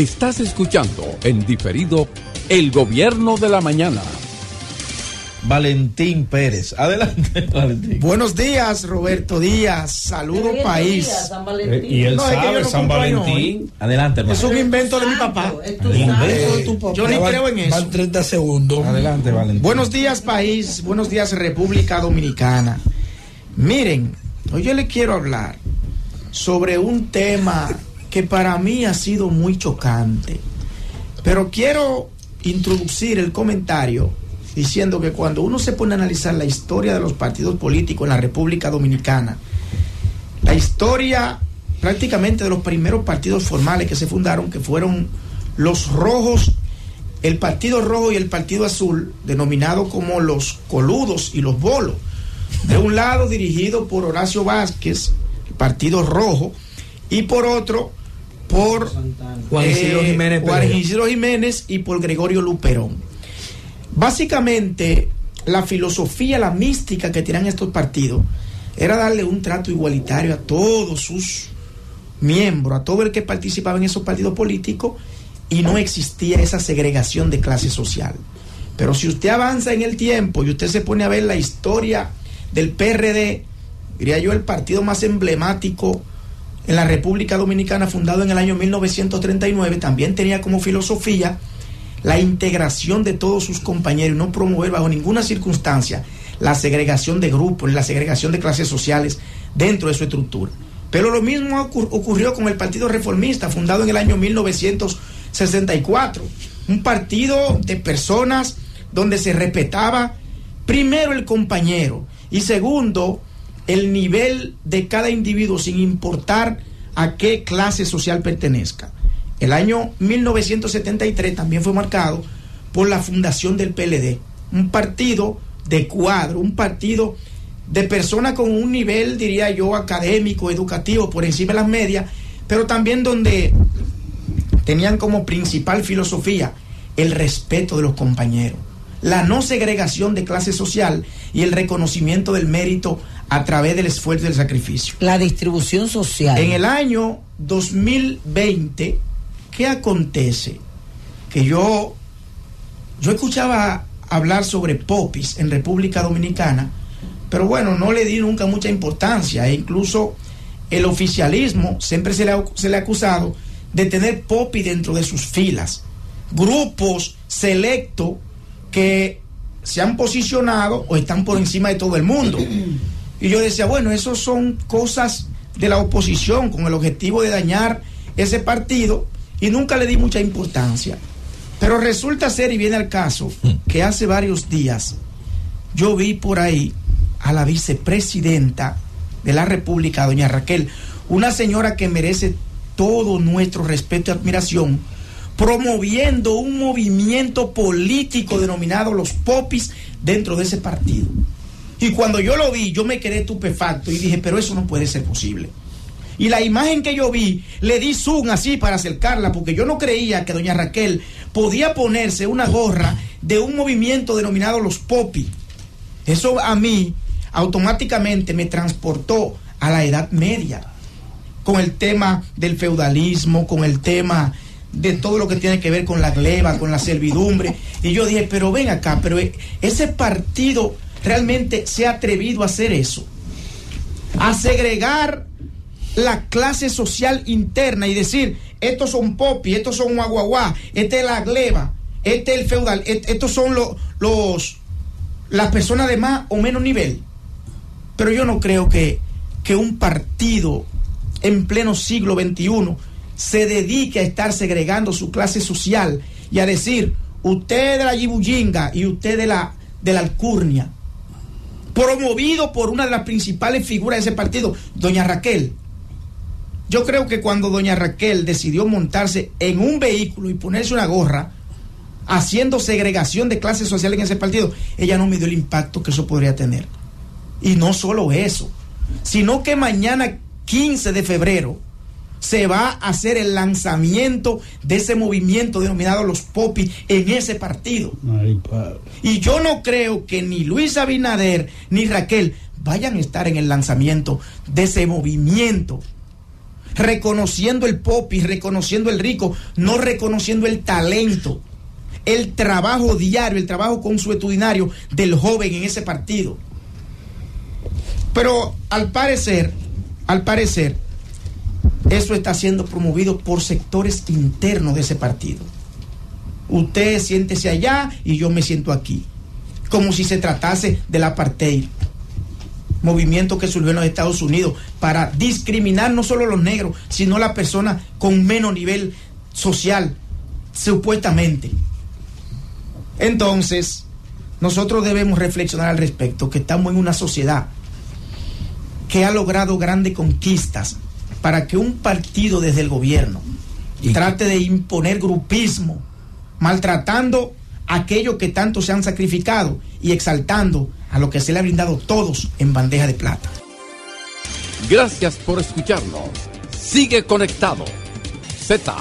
Estás escuchando en diferido El Gobierno de la Mañana. Valentín Pérez. Adelante, Valentín. Buenos días, Roberto Díaz. Saludo país. Días, San Valentín. Eh, y él sabe, San Valentín. Adelante, hermano. Es un invento de mi papá. Yo ni creo en eso. Van 30 segundos. Adelante, Valentín. Buenos días, país. Buenos días, República Dominicana. Miren, hoy yo le quiero hablar sobre un tema que para mí ha sido muy chocante. Pero quiero introducir el comentario diciendo que cuando uno se pone a analizar la historia de los partidos políticos en la República Dominicana, la historia prácticamente de los primeros partidos formales que se fundaron, que fueron los rojos, el Partido Rojo y el Partido Azul, denominado como los coludos y los bolos. De un lado dirigido por Horacio Vázquez, el Partido Rojo, y por otro por Juan Isidro eh, Jiménez, Juan Isidro Jiménez y por Gregorio Luperón. Básicamente, la filosofía, la mística que tenían estos partidos era darle un trato igualitario a todos sus miembros, a todo el que participaba en esos partidos políticos y no existía esa segregación de clase social. Pero si usted avanza en el tiempo y usted se pone a ver la historia del PRD, diría yo el partido más emblemático en la República Dominicana, fundado en el año 1939, también tenía como filosofía la integración de todos sus compañeros y no promover bajo ninguna circunstancia la segregación de grupos, la segregación de clases sociales dentro de su estructura. Pero lo mismo ocurrió con el Partido Reformista, fundado en el año 1964, un partido de personas donde se respetaba primero el compañero y segundo el nivel de cada individuo sin importar a qué clase social pertenezca. El año 1973 también fue marcado por la fundación del PLD, un partido de cuadro, un partido de personas con un nivel, diría yo, académico, educativo, por encima de las medias, pero también donde tenían como principal filosofía el respeto de los compañeros, la no segregación de clase social y el reconocimiento del mérito a través del esfuerzo y del sacrificio. La distribución social. En el año 2020, ¿qué acontece? Que yo, yo escuchaba hablar sobre popis en República Dominicana, pero bueno, no le di nunca mucha importancia. E incluso el oficialismo siempre se le ha, se le ha acusado de tener popis dentro de sus filas. Grupos selectos que se han posicionado o están por encima de todo el mundo. Y yo decía, bueno, eso son cosas de la oposición con el objetivo de dañar ese partido y nunca le di mucha importancia. Pero resulta ser, y viene al caso, que hace varios días yo vi por ahí a la vicepresidenta de la República, doña Raquel, una señora que merece todo nuestro respeto y admiración, promoviendo un movimiento político denominado los popis dentro de ese partido. Y cuando yo lo vi, yo me quedé estupefacto y dije, pero eso no puede ser posible. Y la imagen que yo vi, le di zoom así para acercarla, porque yo no creía que doña Raquel podía ponerse una gorra de un movimiento denominado los Popi. Eso a mí automáticamente me transportó a la Edad Media, con el tema del feudalismo, con el tema de todo lo que tiene que ver con la gleba, con la servidumbre. Y yo dije, pero ven acá, pero ese partido realmente se ha atrevido a hacer eso, a segregar la clase social interna y decir, estos son popi, estos son guaguaguá, este es la gleba, este es el feudal, estos son los, las personas de más o menos nivel. Pero yo no creo que, que un partido en pleno siglo XXI se dedique a estar segregando su clase social y a decir, usted de la Yibuyinga y usted de la, de la Alcurnia, promovido por una de las principales figuras de ese partido, doña Raquel. Yo creo que cuando doña Raquel decidió montarse en un vehículo y ponerse una gorra, haciendo segregación de clases sociales en ese partido, ella no me dio el impacto que eso podría tener. Y no solo eso, sino que mañana 15 de febrero se va a hacer el lanzamiento de ese movimiento denominado los popis en ese partido. y yo no creo que ni Luis Abinader ni Raquel vayan a estar en el lanzamiento de ese movimiento reconociendo el popis, reconociendo el rico, no reconociendo el talento, el trabajo diario, el trabajo consuetudinario del joven en ese partido. Pero al parecer, al parecer, eso está siendo promovido por sectores internos de ese partido. Usted siéntese allá y yo me siento aquí. Como si se tratase del apartheid. Movimiento que surgió en los Estados Unidos para discriminar no solo a los negros, sino a las personas con menos nivel social, supuestamente. Entonces, nosotros debemos reflexionar al respecto, que estamos en una sociedad que ha logrado grandes conquistas para que un partido desde el gobierno trate de imponer grupismo, maltratando a aquellos que tanto se han sacrificado y exaltando a lo que se le ha brindado todos en bandeja de plata. Gracias por escucharnos. Sigue conectado. Z